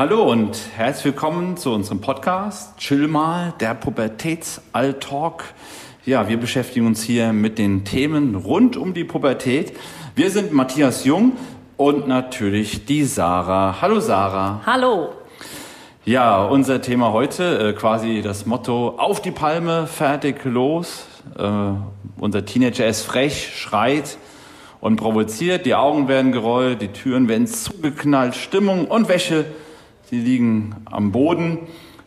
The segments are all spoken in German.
Hallo und herzlich willkommen zu unserem Podcast Chill mal, der Pubertäts-Alltalk. Ja, wir beschäftigen uns hier mit den Themen rund um die Pubertät. Wir sind Matthias Jung und natürlich die Sarah. Hallo Sarah. Hallo. Ja, unser Thema heute, äh, quasi das Motto auf die Palme, fertig, los. Äh, unser Teenager ist frech, schreit und provoziert, die Augen werden gerollt, die Türen werden zugeknallt, Stimmung und Wäsche die liegen am Boden.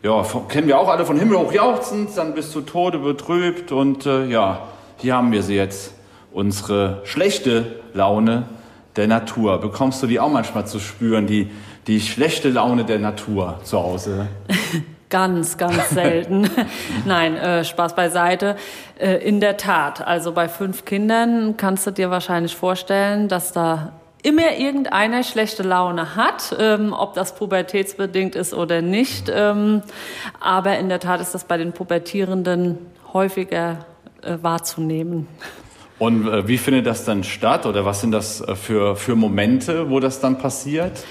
Ja, kennen wir auch alle von Himmel hoch jauchzend, dann bis zu Tode betrübt. Und äh, ja, hier haben wir sie jetzt. Unsere schlechte Laune der Natur. Bekommst du die auch manchmal zu spüren, die, die schlechte Laune der Natur zu Hause? Ganz, ganz selten. Nein, äh, Spaß beiseite. Äh, in der Tat, also bei fünf Kindern kannst du dir wahrscheinlich vorstellen, dass da immer irgendeiner schlechte Laune hat, ähm, ob das pubertätsbedingt ist oder nicht. Ähm, aber in der Tat ist das bei den Pubertierenden häufiger äh, wahrzunehmen. Und äh, wie findet das dann statt oder was sind das äh, für, für Momente, wo das dann passiert?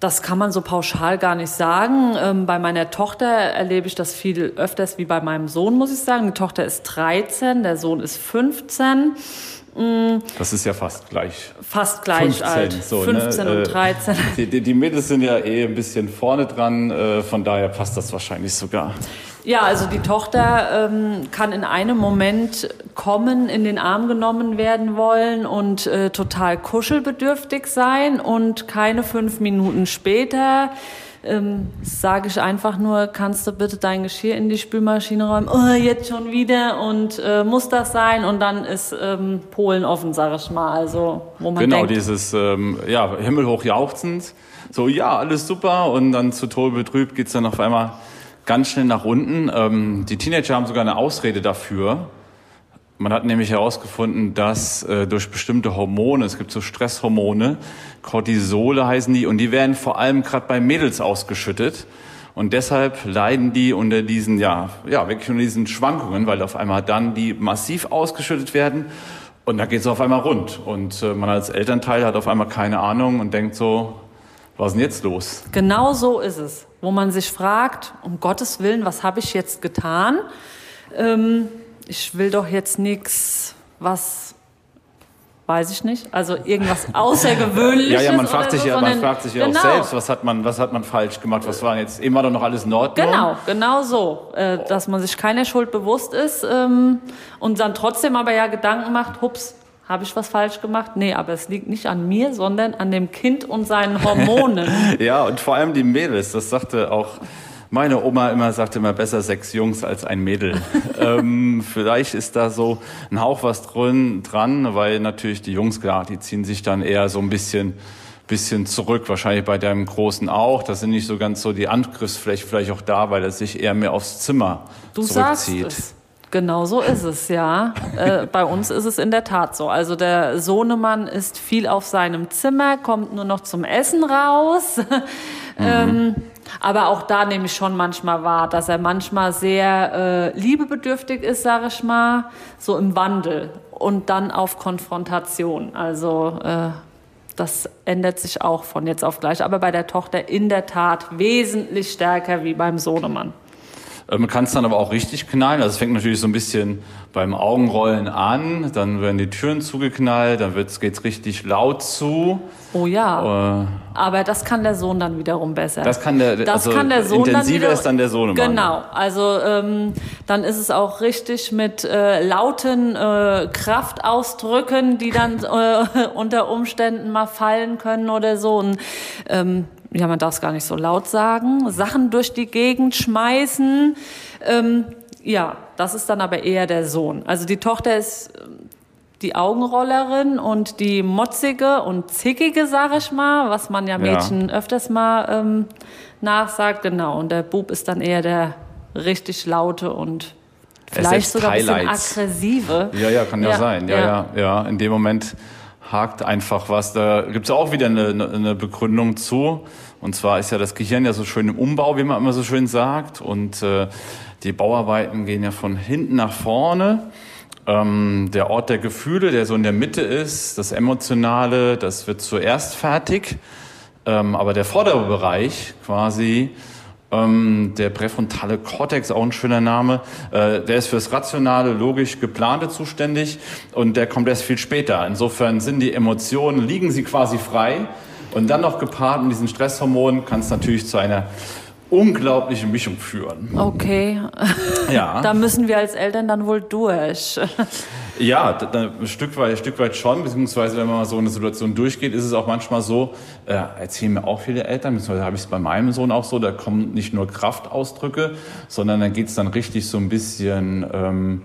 Das kann man so pauschal gar nicht sagen. Ähm, bei meiner Tochter erlebe ich das viel öfters wie bei meinem Sohn, muss ich sagen. Die Tochter ist 13, der Sohn ist 15. Das ist ja fast gleich. Fast gleich 15, alt. So, 15 ne? und 13. Die, die, die Mädels sind ja eh ein bisschen vorne dran, äh, von daher passt das wahrscheinlich sogar. Ja, also die Tochter ähm, kann in einem Moment kommen, in den Arm genommen werden wollen und äh, total kuschelbedürftig sein und keine fünf Minuten später ähm, sage ich einfach nur, kannst du bitte dein Geschirr in die Spülmaschine räumen? Oh, jetzt schon wieder und äh, muss das sein? Und dann ist ähm, Polen offen, sage ich mal. Also, wo man genau, denkt, dieses ähm, ja, himmelhoch jauchzend. So, ja, alles super. Und dann zu Tode betrübt geht's dann auf einmal ganz schnell nach unten. Ähm, die Teenager haben sogar eine Ausrede dafür. Man hat nämlich herausgefunden, dass äh, durch bestimmte Hormone, es gibt so Stresshormone, Cortisole heißen die, und die werden vor allem gerade bei Mädels ausgeschüttet. Und deshalb leiden die unter diesen, ja, ja, wirklich unter diesen Schwankungen, weil auf einmal dann die massiv ausgeschüttet werden und da geht es auf einmal rund. Und äh, man als Elternteil hat auf einmal keine Ahnung und denkt so, was ist denn jetzt los? Genau so ist es, wo man sich fragt, um Gottes Willen, was habe ich jetzt getan? Ähm, ich will doch jetzt nichts, was weiß ich nicht, also irgendwas Außergewöhnliches. ja, ja, man fragt sich so, ja, man fragt sich ja genau. auch selbst, was hat man, was hat man falsch gemacht, was war jetzt immer doch noch alles in Ordnung? Genau, genau so, äh, dass man sich keiner Schuld bewusst ist ähm, und dann trotzdem aber ja Gedanken macht, hups, habe ich was falsch gemacht? Nee, aber es liegt nicht an mir, sondern an dem Kind und seinen Hormonen. ja, und vor allem die Mädels, das sagte auch meine Oma immer sagte immer besser sechs Jungs als ein Mädel. ähm, vielleicht ist da so ein Hauch was drin, dran, weil natürlich die Jungs, klar, die ziehen sich dann eher so ein bisschen, bisschen zurück. Wahrscheinlich bei deinem Großen auch. Da sind nicht so ganz so die Angriffsfläche vielleicht auch da, weil er sich eher mehr aufs Zimmer du zurückzieht. Sagst es. Genau so ist es, ja. Äh, bei uns ist es in der Tat so. Also der Sohnemann ist viel auf seinem Zimmer, kommt nur noch zum Essen raus. Mhm. ähm, aber auch da nehme ich schon manchmal wahr, dass er manchmal sehr äh, liebebedürftig ist, sage ich mal, so im Wandel und dann auf Konfrontation. Also äh, das ändert sich auch von jetzt auf gleich. Aber bei der Tochter in der Tat wesentlich stärker wie beim Sohnemann. Man kann es dann aber auch richtig knallen. Also es fängt natürlich so ein bisschen beim Augenrollen an, dann werden die Türen zugeknallt, dann geht es richtig laut zu. Oh ja. Äh, aber das kann der Sohn dann wiederum besser. Das kann der, das also kann der Sohn intensiver dann ist dann der Sohn. Genau. Also ähm, dann ist es auch richtig mit äh, lauten äh, Kraftausdrücken, die dann äh, unter Umständen mal fallen können oder so. Und ähm, ja, man darf es gar nicht so laut sagen, Sachen durch die Gegend schmeißen. Ähm, ja, das ist dann aber eher der Sohn. Also die Tochter ist ähm, die Augenrollerin und die motzige und zickige, sag ich mal, was man ja Mädchen ja. öfters mal ähm, nachsagt. Genau, und der Bub ist dann eher der richtig laute und vielleicht sogar ein bisschen aggressive. Ja, ja, kann ja, ja sein. Ja, ja, ja, ja. In dem Moment hakt einfach was. Da gibt es auch wieder eine, eine Begründung zu. Und zwar ist ja das Gehirn ja so schön im Umbau, wie man immer so schön sagt. Und äh, die Bauarbeiten gehen ja von hinten nach vorne. Ähm, der Ort der Gefühle, der so in der Mitte ist, das Emotionale, das wird zuerst fertig. Ähm, aber der vordere Bereich quasi, ähm, der präfrontale Kortex, auch ein schöner Name, äh, der ist fürs rationale, logisch geplante zuständig und der kommt erst viel später. Insofern sind die Emotionen, liegen sie quasi frei und dann noch gepaart mit diesen Stresshormonen kann es natürlich zu einer unglaubliche Mischung führen. Okay. Ja. da müssen wir als Eltern dann wohl durch. Ja, da, ein Stück weit, ein Stück weit schon, beziehungsweise wenn man mal so eine Situation durchgeht, ist es auch manchmal so, äh, erzählen mir auch viele Eltern, beziehungsweise habe ich es bei meinem Sohn auch so, da kommen nicht nur Kraftausdrücke, sondern dann geht es dann richtig so ein bisschen, ähm,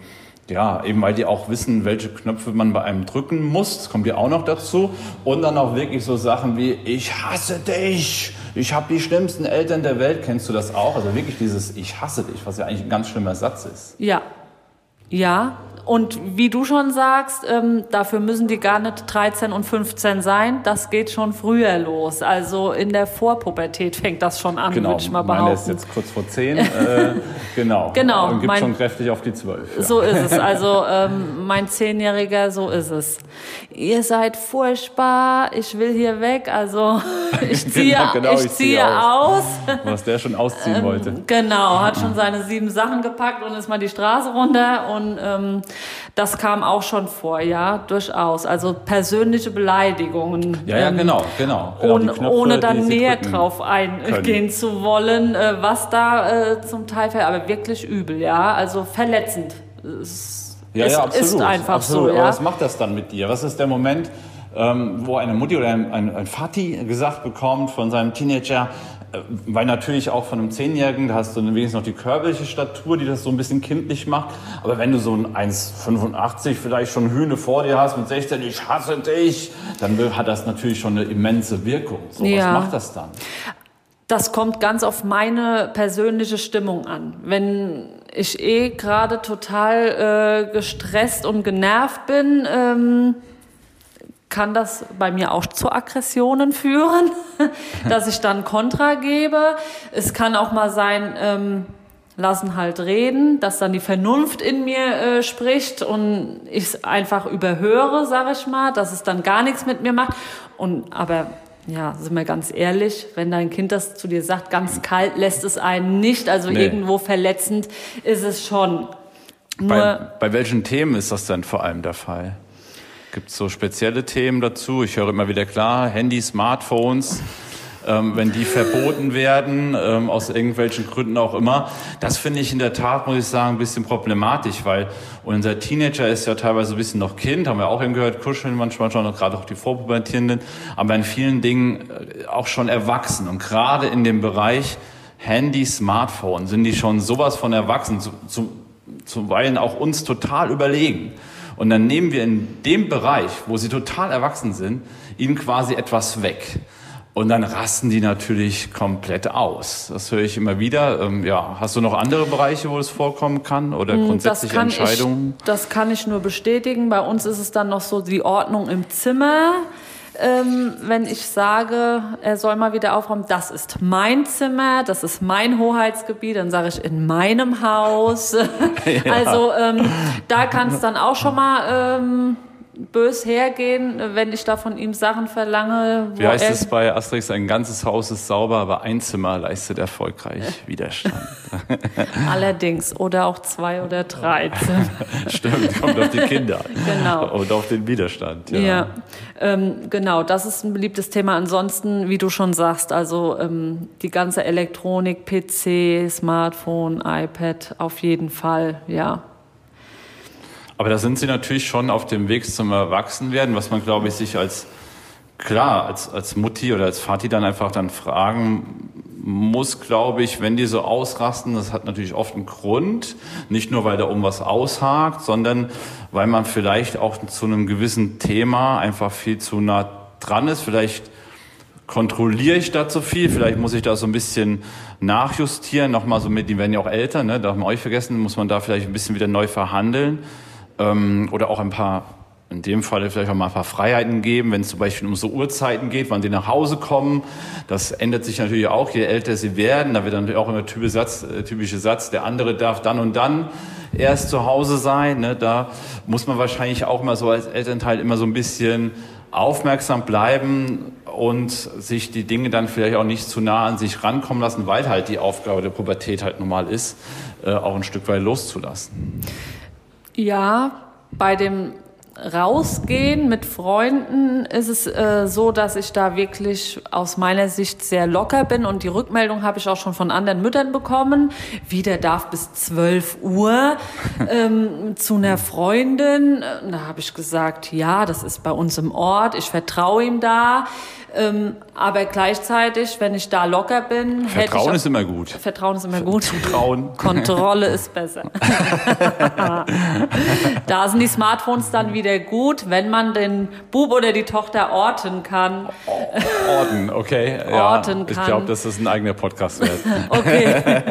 ja, eben weil die auch wissen, welche Knöpfe man bei einem drücken muss, das kommt ja auch noch dazu, und dann auch wirklich so Sachen wie, ich hasse dich, ich habe die schlimmsten Eltern der Welt, kennst du das auch? Also wirklich dieses Ich hasse dich, was ja eigentlich ein ganz schlimmer Satz ist. Ja, ja, und wie du schon sagst, ähm, dafür müssen die gar nicht 13 und 15 sein. Das geht schon früher los. Also in der Vorpubertät fängt das schon an, genau. würde ich mal behaupten. Meine ist jetzt kurz vor 10. äh, genau. genau. Und gibt mein, schon kräftig auf die 12. Ja. So ist es. Also ähm, mein Zehnjähriger, so ist es. Ihr seid furchtbar. Ich will hier weg. Also ich ziehe, genau, genau, ich, ich ziehe aus. aus. Was der schon ausziehen ähm, wollte. Genau. Hat schon seine sieben Sachen gepackt und ist mal die Straße runter und ähm, das kam auch schon vor, ja, durchaus. Also persönliche Beleidigungen. Ja, ja, ähm, genau, genau. genau ohne, Knöpfe, ohne dann näher drauf eingehen können. zu wollen, äh, was da äh, zum Teil fällt, aber wirklich übel, ja, also verletzend. Es, ja, ja, absolut, ist einfach absolut. so, ja. Aber was macht das dann mit dir? Was ist der Moment, ähm, wo eine Mutti oder ein, ein, ein Vati gesagt bekommt von seinem Teenager, weil natürlich auch von einem Zehnjährigen, da hast du wenigstens noch die körperliche Statur, die das so ein bisschen kindlich macht. Aber wenn du so ein 1,85 vielleicht schon Hühne vor dir hast mit 16, ich hasse dich, dann hat das natürlich schon eine immense Wirkung. So, ja. Was macht das dann? Das kommt ganz auf meine persönliche Stimmung an. Wenn ich eh gerade total äh, gestresst und genervt bin, ähm, kann das bei mir auch zu Aggressionen führen, dass ich dann Kontra gebe. Es kann auch mal sein, ähm, lassen halt reden, dass dann die Vernunft in mir äh, spricht und ich es einfach überhöre, sage ich mal, dass es dann gar nichts mit mir macht. Und aber ja, sind wir ganz ehrlich, wenn dein Kind das zu dir sagt, ganz kalt lässt es einen nicht, also nee. irgendwo verletzend ist es schon. Nur bei, bei welchen Themen ist das denn vor allem der Fall? Gibt es so spezielle Themen dazu? Ich höre immer wieder klar, Handy, Smartphones, ähm, wenn die verboten werden, ähm, aus irgendwelchen Gründen auch immer. Das finde ich in der Tat, muss ich sagen, ein bisschen problematisch, weil unser Teenager ist ja teilweise ein bisschen noch Kind, haben wir auch eben gehört, kuscheln manchmal schon, gerade auch die Vorpubertierenden, aber in vielen Dingen äh, auch schon erwachsen. Und gerade in dem Bereich Handy, Smartphone sind die schon sowas von erwachsen, zu, zu, zuweilen auch uns total überlegen. Und dann nehmen wir in dem Bereich, wo sie total erwachsen sind, ihnen quasi etwas weg. Und dann rasten die natürlich komplett aus. Das höre ich immer wieder. Ähm, ja, hast du noch andere Bereiche, wo das vorkommen kann oder hm, grundsätzliche das Entscheidungen? Ich, das kann ich nur bestätigen. Bei uns ist es dann noch so die Ordnung im Zimmer ähm, wenn ich sage, er soll mal wieder aufräumen, das ist mein Zimmer, das ist mein Hoheitsgebiet, dann sage ich in meinem Haus. ja. Also ähm, da kann es dann auch schon mal ähm, bös hergehen, wenn ich da von ihm Sachen verlange. Wie heißt es bei Asterix? Ein ganzes Haus ist sauber, aber ein Zimmer leistet erfolgreich Widerstand. Allerdings. Oder auch zwei oder drei Zimmer. Stimmt, kommt auf die Kinder. Genau. Und auf den Widerstand. Ja, ja ähm, genau. Das ist ein beliebtes Thema. Ansonsten, wie du schon sagst, also ähm, die ganze Elektronik, PC, Smartphone, iPad, auf jeden Fall, ja. Aber da sind sie natürlich schon auf dem Weg zum Erwachsenwerden, was man, glaube ich, sich als klar, als, als Mutti oder als Vati dann einfach dann fragen muss, glaube ich, wenn die so ausrasten, das hat natürlich oft einen Grund. Nicht nur, weil da um was aushakt, sondern weil man vielleicht auch zu einem gewissen Thema einfach viel zu nah dran ist. Vielleicht kontrolliere ich da zu viel, vielleicht muss ich da so ein bisschen nachjustieren, nochmal so mit, die werden ja auch älter, ne, darf man euch vergessen, muss man da vielleicht ein bisschen wieder neu verhandeln ähm, oder auch ein paar, in dem Fall vielleicht auch mal ein paar Freiheiten geben, wenn es zum Beispiel um so Uhrzeiten geht, wann die nach Hause kommen. Das ändert sich natürlich auch, je älter sie werden. Da wird dann natürlich auch immer der typische Satz, äh, typische Satz, der andere darf dann und dann erst zu Hause sein. Ne? Da muss man wahrscheinlich auch immer so als Elternteil immer so ein bisschen aufmerksam bleiben und sich die Dinge dann vielleicht auch nicht zu nah an sich rankommen lassen, weil halt die Aufgabe der Pubertät halt normal ist, äh, auch ein Stück weit loszulassen. Ja, bei dem Rausgehen mit Freunden ist es äh, so, dass ich da wirklich aus meiner Sicht sehr locker bin und die Rückmeldung habe ich auch schon von anderen Müttern bekommen. Wie der darf bis 12 Uhr ähm, zu einer Freundin. Da habe ich gesagt, ja, das ist bei uns im Ort, ich vertraue ihm da. Ähm, aber gleichzeitig, wenn ich da locker bin, Vertrauen hätte ist immer gut. Vertrauen ist immer gut. Zutrauen. Kontrolle ist besser. da sind die Smartphones dann wieder gut, wenn man den Bub oder die Tochter orten kann. Orten, okay. Ja, Orten ich kann. glaube, das ist ein eigener Podcast wert. Okay.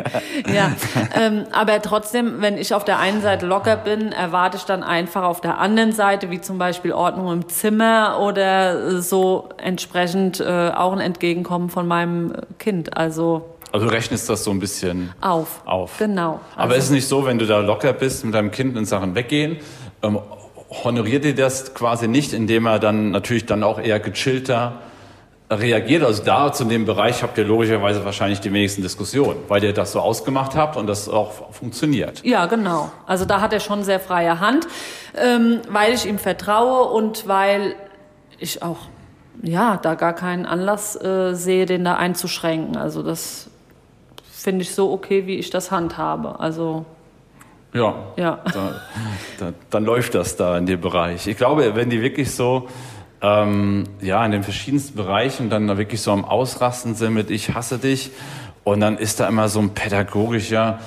ja. Ähm, aber trotzdem, wenn ich auf der einen Seite locker bin, erwarte ich dann einfach auf der anderen Seite, wie zum Beispiel Ordnung im Zimmer oder so entsprechend äh, auch ein Entgegenkommen von meinem Kind. Also Also du rechnest das so ein bisschen auf. auf. Genau. Aber Also- ist es nicht so, wenn du da locker bist mit deinem Kind in Sachen weggehen, ähm, honoriert ihr das quasi nicht, indem er dann natürlich dann auch eher gechillter reagiert? Also da zu dem Bereich habt ihr logischerweise wahrscheinlich die wenigsten Diskussionen, weil ihr das so ausgemacht habt und das auch funktioniert. Ja, genau. Also da hat er schon sehr freie Hand, ähm, weil ich ihm vertraue und weil ich auch ja da gar keinen Anlass äh, sehe, den da einzuschränken. Also das finde ich so okay, wie ich das handhabe. Also Ja. ja. da, da, dann läuft das da in dem Bereich. Ich glaube, wenn die wirklich so ähm, ja in den verschiedensten Bereichen dann da wirklich so am Ausrasten sind mit ich hasse dich und dann ist da immer so ein pädagogischer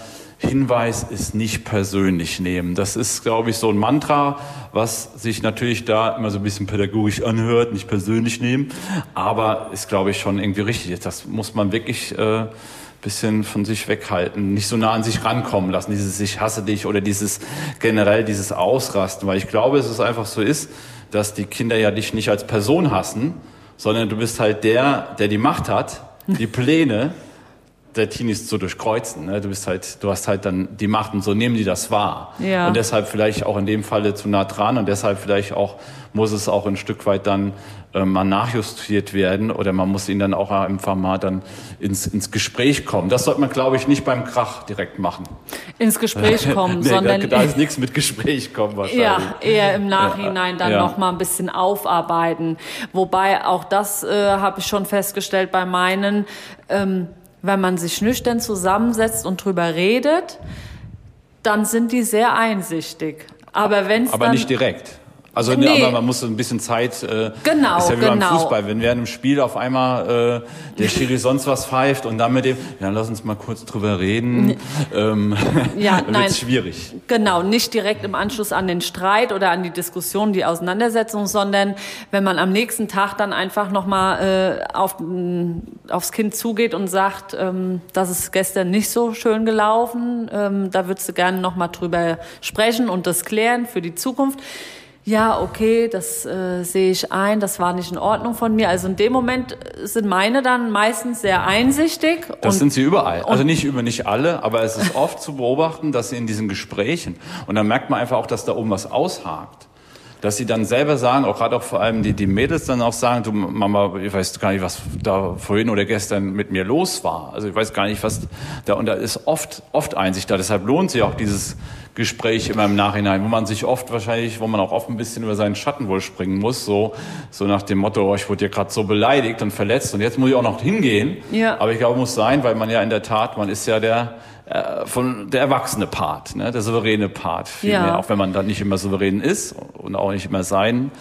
Hinweis ist nicht persönlich nehmen. Das ist, glaube ich, so ein Mantra, was sich natürlich da immer so ein bisschen pädagogisch anhört, nicht persönlich nehmen, aber ist, glaube ich, schon irgendwie richtig. Das muss man wirklich äh, bisschen von sich weghalten, nicht so nah an sich rankommen lassen, dieses ich hasse dich oder dieses generell dieses Ausrasten, weil ich glaube, es einfach so ist, dass die Kinder ja dich nicht als Person hassen, sondern du bist halt der, der die Macht hat, die Pläne der Teenies zu durchkreuzen. Ne? Du bist halt, du hast halt dann die Macht und so nehmen die das wahr. Ja. Und deshalb vielleicht auch in dem Falle zu nah dran und deshalb vielleicht auch muss es auch ein Stück weit dann äh, mal nachjustiert werden oder man muss ihn dann auch einfach mal dann ins, ins Gespräch kommen. Das sollte man, glaube ich, nicht beim Krach direkt machen. Ins Gespräch kommen, Nee, sondern da, da ist nichts mit Gespräch kommen wahrscheinlich. Ja, eher im Nachhinein dann Ja. noch mal ein bisschen aufarbeiten. Wobei auch das äh, habe ich schon festgestellt bei meinen, ähm, wenn man sich nüchtern zusammensetzt und drüber redet, dann sind die sehr einsichtig. Aber wenn es Aber dann nicht direkt. Also Nee. aber man muss so ein bisschen Zeit. Äh, Genau, ist ja wie genau. beim Fußball, wenn während dem Spiel auf einmal äh, der Schiri sonst was pfeift und dann mit dem, ja lass uns mal kurz drüber reden, ähm, Ja, nein. schwierig. Genau, nicht direkt im Anschluss an den Streit oder an die Diskussion, die Auseinandersetzung, sondern wenn man am nächsten Tag dann einfach nochmal äh, auf, m, aufs Kind zugeht und sagt, ähm, das ist gestern nicht so schön gelaufen, ähm, da würdest du gerne nochmal drüber sprechen und das klären für die Zukunft. Ja, okay, das äh, sehe ich ein, das war nicht in Ordnung von mir. Also in dem Moment sind meine dann meistens sehr einsichtig. Das sind sie überall. Also nicht über nicht alle, aber es ist oft zu beobachten, dass sie in diesen Gesprächen und dann merkt man einfach auch, dass da oben was aushakt. Dass sie dann selber sagen, auch gerade auch vor allem die, die Mädels dann auch sagen, du Mama, ich weiß gar nicht, was da vorhin oder gestern mit mir los war. Also ich weiß gar nicht, was da, und da ist oft, oft Einsicht da. Deshalb lohnt sich auch dieses Gespräch immer im Nachhinein, wo man sich oft wahrscheinlich, wo man auch oft ein bisschen über seinen Schatten wohl springen muss, so, so nach dem Motto, oh, ich wurde ja gerade so beleidigt und verletzt und jetzt muss ich auch noch hingehen. Ja. Aber ich glaube, muss sein, weil man ja in der Tat, man ist ja der, äh, von der erwachsene Part, ne? der souveräne Part. Vielmehr, Ja. auch wenn man dann nicht immer souverän ist und auch nicht immer sein,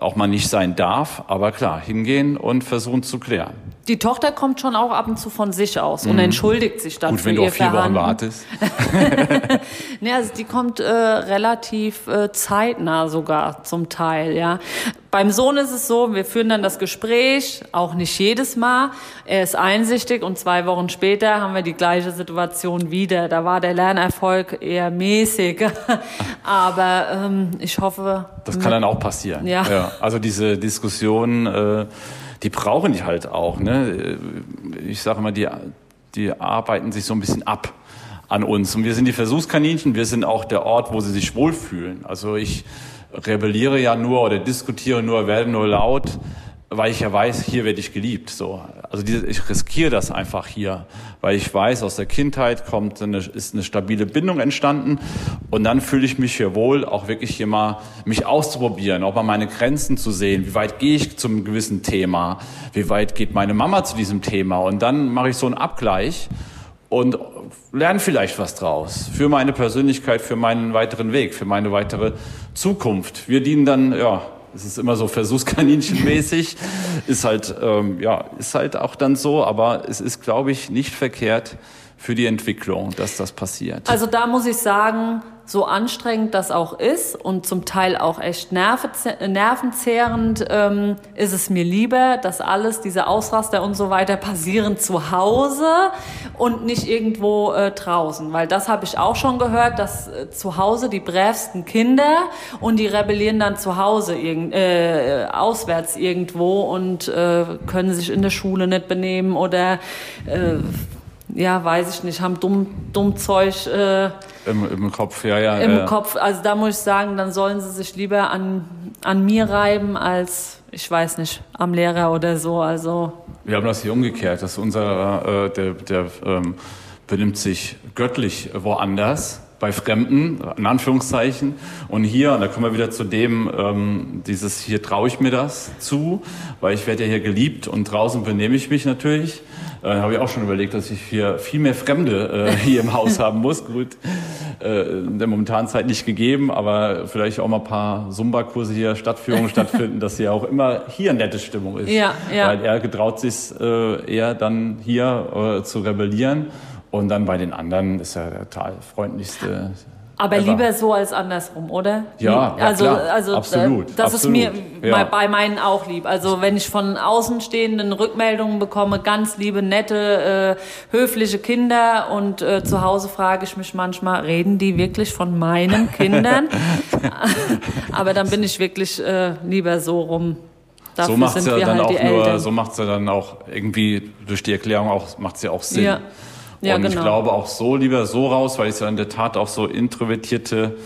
auch mal nicht sein darf. Aber klar, hingehen und versuchen zu klären. Die Tochter kommt schon auch ab und zu von sich aus und entschuldigt sich dann Mhm. Gut, für wenn du ihr auf vier Wochen wartest. Ne, also die kommt äh, relativ äh, zeitnah sogar zum Teil, ja. Beim Sohn ist es so, wir führen dann das Gespräch, auch nicht jedes Mal. Er ist einsichtig und zwei Wochen später haben wir die gleiche Situation wieder. Da war der Lernerfolg eher mäßig. Aber ähm, ich hoffe. Das kann dann auch passieren. Ja. Also diese Diskussionen, äh, die brauchen die halt auch. Ne? Ich sage immer, die, die arbeiten sich so ein bisschen ab an uns. Und wir sind die Versuchskaninchen, wir sind auch der Ort, wo sie sich wohlfühlen. Also ich rebelliere ja nur oder diskutiere nur, werde nur laut, weil ich ja weiß, hier werde ich geliebt. So, also diese, ich riskiere das einfach hier, weil ich weiß, aus der Kindheit kommt eine, ist eine stabile Bindung entstanden und dann fühle ich mich hier wohl, auch wirklich hier mal mich auszuprobieren, auch mal meine Grenzen zu sehen. Wie weit gehe ich zum gewissen Thema? Wie weit geht meine Mama zu diesem Thema? Und dann mache ich so einen Abgleich und lerne vielleicht was draus für meine Persönlichkeit, für meinen weiteren Weg, für meine weitere Zukunft. Wir dienen dann, ja, es ist immer so Versuchskaninchenmäßig, ist halt, ähm, ja, ist halt auch dann so, aber es ist, glaube ich, nicht verkehrt für die Entwicklung, dass das passiert. Also da muss ich sagen, so anstrengend das auch ist und zum Teil auch echt nervenzehrend, ähm, ist es mir lieber, dass alles, diese Ausraster und so weiter passieren zu Hause und nicht irgendwo äh, draußen. Weil das habe ich auch schon gehört, dass äh, zu Hause die brävsten Kinder und die rebellieren dann zu Hause irg äh, auswärts irgendwo und äh, können sich in der Schule nicht benehmen oder äh, ja, weiß ich nicht, haben dumm, dumm Zeug äh, im, im Kopf, ja, ja. Im äh. Kopf, also da muss ich sagen, dann sollen sie sich lieber an, an mir reiben als, ich weiß nicht, am Lehrer oder so. Also wir haben das hier umgekehrt, dass unser, äh, der, der ähm, benimmt sich göttlich woanders bei Fremden, in Anführungszeichen. Und hier, und da kommen wir wieder zu dem, ähm, dieses hier traue ich mir das zu, weil ich werde ja hier geliebt und draußen benehme ich mich natürlich. Äh, habe ich auch schon überlegt, dass ich hier viel mehr Fremde äh, hier im Haus haben muss. Gut, äh, in der momentanen Zeit nicht gegeben, aber vielleicht auch mal ein paar Zumba-Kurse hier, Stadtführungen stattfinden, dass hier auch immer hier eine nette Stimmung ist. Ja, ja. Weil er getraut sich äh, eher dann hier äh, zu rebellieren und dann bei den anderen ist er der total freundlichste. Aber ever. lieber so als andersrum, oder? Ja, ja also, klar. also absolut. Das absolut. ist mir ja. bei meinen auch lieb. Also wenn ich von Außenstehenden Rückmeldungen bekomme, ganz liebe, nette, äh, höfliche Kinder und äh, zu Hause frage ich mich manchmal, reden die wirklich von meinen Kindern? Aber dann bin ich wirklich äh, lieber so rum. Dafür so macht es ja dann halt auch nur, so macht es ja dann auch irgendwie durch die Erklärung auch, macht es ja auch Sinn. Ja. Ja, und genau. ich glaube auch so lieber so raus, weil es ja in der Tat auch so introvertierte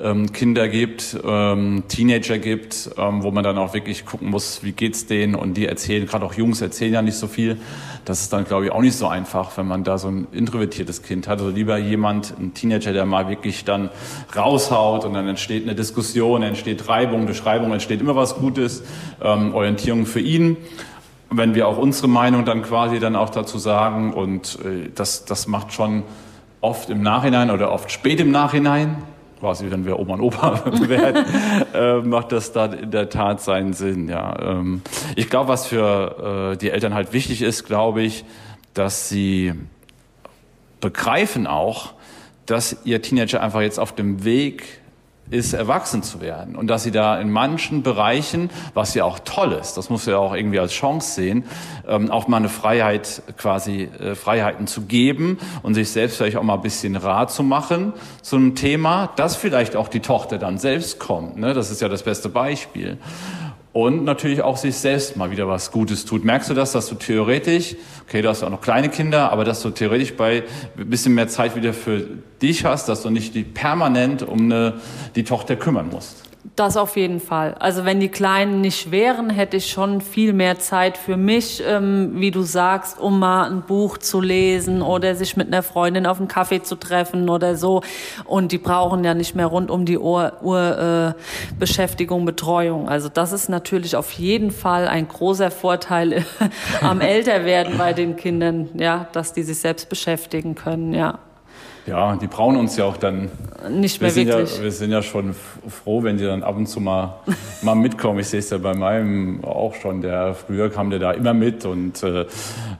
ähm, Kinder gibt, ähm, Teenager gibt, ähm, wo man dann auch wirklich gucken muss, wie geht's denen und die erzählen, gerade auch Jungs erzählen ja nicht so viel. Das ist dann, glaube ich, auch nicht so einfach, wenn man da so ein introvertiertes Kind hat. Also lieber jemand, ein Teenager, der mal wirklich dann raushaut und dann entsteht eine Diskussion, entsteht Reibung, durch Reibung entsteht immer was Gutes, ähm, Orientierung für ihn wenn wir auch unsere Meinung dann quasi dann auch dazu sagen und äh, das, das macht schon oft im Nachhinein oder oft spät im Nachhinein, quasi wenn wir Oma und Opa werden, äh, macht das da in der Tat seinen Sinn. Ja, ähm, ich glaube, was für äh, die Eltern halt wichtig ist, glaube ich, dass sie begreifen auch, dass ihr Teenager einfach jetzt auf dem Weg ist, erwachsen zu werden. Und dass sie da in manchen Bereichen, was ja auch toll ist, das muss ja auch irgendwie als Chance sehen, ähm, auch mal eine Freiheit, quasi äh, Freiheiten zu geben und sich selbst vielleicht auch mal ein bisschen Rat zu machen zu einem Thema, dass vielleicht auch die Tochter dann selbst kommt. Ne? Das ist ja das beste Beispiel und natürlich auch sich selbst mal wieder was Gutes tut. Merkst du das, dass du theoretisch, okay, du hast auch noch kleine Kinder, aber dass du theoretisch bei ein bisschen mehr Zeit wieder für dich hast, dass du nicht permanent um eine, die Tochter kümmern musst? Das auf jeden Fall. Also wenn die Kleinen nicht wären, hätte ich schon viel mehr Zeit für mich, ähm, wie du sagst, um mal ein Buch zu lesen oder sich mit einer Freundin auf einen Kaffee zu treffen oder so. Und die brauchen ja nicht mehr rund um die Uhr, Uhr äh, Beschäftigung, Betreuung. Also das ist natürlich auf jeden Fall ein großer Vorteil am Älterwerden bei den Kindern, ja, dass die sich selbst beschäftigen können, ja. Ja, die brauchen uns ja auch dann. Nicht mehr wir wirklich. Ja, wir sind ja schon froh, wenn die dann ab und zu mal, mal mitkommen. Ich sehe es ja bei meinem auch schon. Der, früher kam der da immer mit und äh,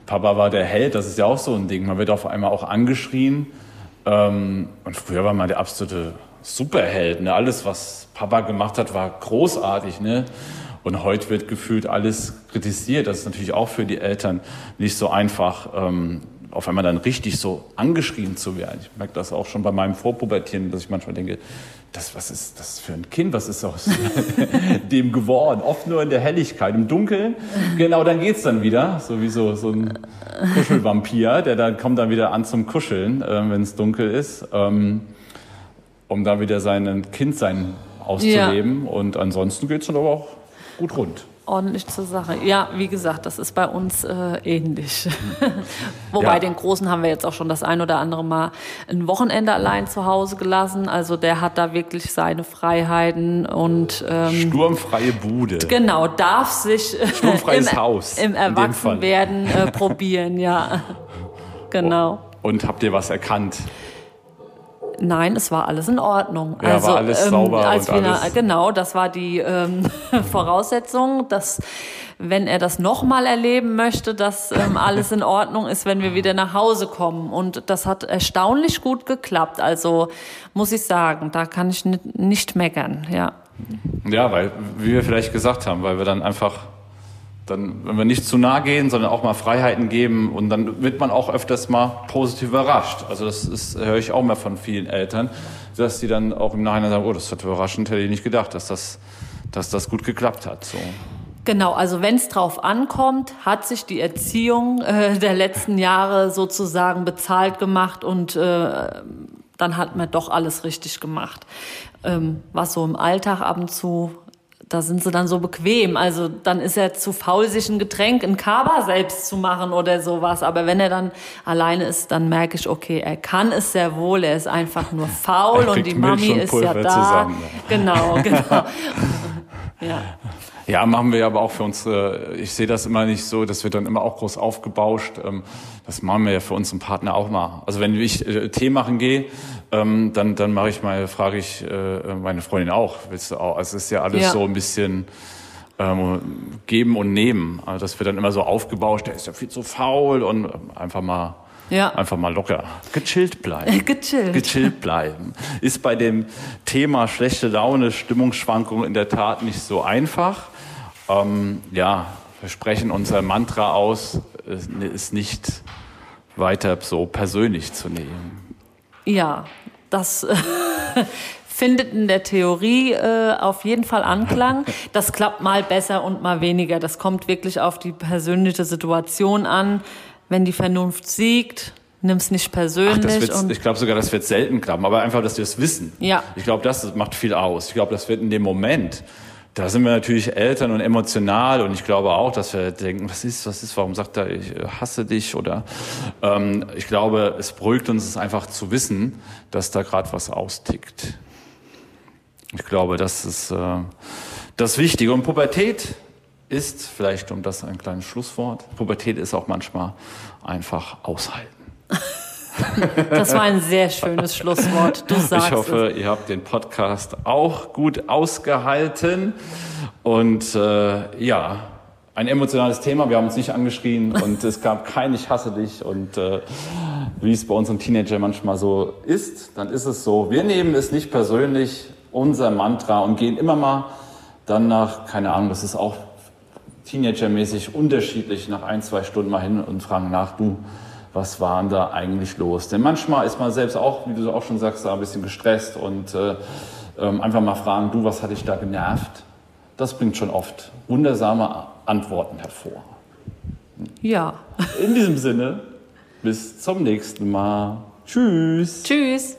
Papa war der Held. Das ist ja auch so ein Ding. Man wird auf einmal auch angeschrien. Ähm, und früher war man der absolute Superheld. Ne? Alles, was Papa gemacht hat, war großartig. Ne? Und heute wird gefühlt alles kritisiert. Das ist natürlich auch für die Eltern nicht so einfach. Ähm, auf einmal dann richtig so angeschrien zu werden. Ich merke das auch schon bei meinem Vorpubertieren, dass ich manchmal denke, das, was ist das für ein Kind, was ist aus dem geworden? Oft nur in der Helligkeit, im Dunkeln. Genau, dann geht es dann wieder, so wie so, so ein Kuschelvampir, der dann kommt dann wieder an zum Kuscheln, äh, wenn es dunkel ist, ähm, um dann wieder sein Kind sein auszuleben. Und ansonsten geht es dann aber auch gut rund. Ordentlich zur Sache. Ja, wie gesagt, das ist bei uns äh, ähnlich. Wobei Ja. den Großen haben wir jetzt auch schon das ein oder andere Mal ein Wochenende allein zu Hause gelassen. Also der hat da wirklich seine Freiheiten und ähm, Sturmfreie Bude. genau darf sich Sturmfreies im, Haus, im. Erwachsenwerden äh, probieren. Ja, genau. Und habt ihr was erkannt? Nein, es war alles in Ordnung. Ja, war alles sauber als und wir alles- Genau, das war die ähm, Voraussetzung, dass wenn er das nochmal erleben möchte, dass ähm, alles in Ordnung ist, wenn wir wieder nach Hause kommen. Und das hat erstaunlich gut geklappt. Also muss ich sagen, da kann ich nicht, nicht meckern. Ja. Ja, weil, wie wir vielleicht gesagt haben, weil wir dann einfach, dann, wenn wir nicht zu nah gehen, sondern auch mal Freiheiten geben und dann wird man auch öfters mal positiv überrascht. Also das ist, höre ich auch mal von vielen Eltern, dass die dann auch im Nachhinein sagen, oh, das hat überraschend, hätte ich nicht gedacht, dass das, dass das gut geklappt hat. So. Genau, also wenn es drauf ankommt, hat sich die Erziehung äh, der letzten Jahre sozusagen bezahlt gemacht und äh, dann hat man doch alles richtig gemacht. Ähm, was so im Alltag ab und zu, da sind sie dann so bequem. Also dann ist er zu faul, sich ein Getränk, ein Kaba selbst zu machen oder sowas. Aber wenn er dann alleine ist, dann merke ich, okay, er kann es sehr wohl, er ist einfach nur faul und die Milch Mami und ist ja da. zusammen, Genau, genau. ja. Ja, machen wir aber auch für uns. äh, Ich sehe das immer nicht so, das wird dann immer auch groß aufgebauscht. Ähm, Das machen wir ja für unseren Partner auch mal. Also wenn ich äh, Tee machen gehe, ähm, dann dann mache ich mal, frage ich äh, meine Freundin auch. Willst du auch? Also es ist ja alles Ja. so ein bisschen ähm, geben und nehmen. Also das wird dann immer so aufgebauscht. Der ist ja viel zu faul und ähm, einfach mal Ja. einfach mal locker gechillt bleiben. Gechillt. Gechillt bleiben. Ist bei dem Thema schlechte Laune, Stimmungsschwankungen in der Tat nicht so einfach. Ähm, ja, wir sprechen unser Mantra aus, es ist nicht weiter so persönlich zu nehmen. Ja, das findet in der Theorie äh, auf jeden Fall Anklang. Das klappt mal besser und mal weniger. Das kommt wirklich auf die persönliche Situation an. Wenn die Vernunft siegt, nimm's nicht Ach, persönlich. und ich glaube sogar, das wird selten klappen, aber einfach, dass wir es wissen. Ja. Ich glaube, das macht viel aus. Ich glaube, das wird in dem Moment. Da sind wir natürlich Eltern und emotional und ich glaube auch, dass wir denken, was ist, was ist, warum sagt er, ich äh, hasse dich oder ähm, ich glaube, es beruhigt uns es einfach zu wissen, dass da gerade was austickt. Ich glaube, das ist äh, das Wichtige. Und Pubertät ist, vielleicht um das ein kleines Schlusswort, Pubertät ist auch manchmal einfach aushalten. das war ein sehr schönes Schlusswort. Du sagst Ich hoffe, ihr habt den Podcast auch gut ausgehalten. Und äh, ja, ein emotionales Thema. Wir haben uns nicht angeschrien und es gab kein Ich hasse dich. Und äh, wie es bei unseren Teenagern manchmal so ist, dann ist es so. Wir nehmen es nicht persönlich, unser Mantra, und gehen immer mal dann nach, keine Ahnung, das ist auch teenagermäßig unterschiedlich, nach ein, zwei Stunden mal hin und fragen nach, du, was war denn da eigentlich los? Denn manchmal ist man selbst auch, wie du auch schon sagst, da ein bisschen gestresst und äh, ähm, einfach mal fragen, du, was hat dich da genervt? Das bringt schon oft wundersame Antworten hervor. Ja. In diesem Sinne, bis zum nächsten Mal. Tschüss. Tschüss.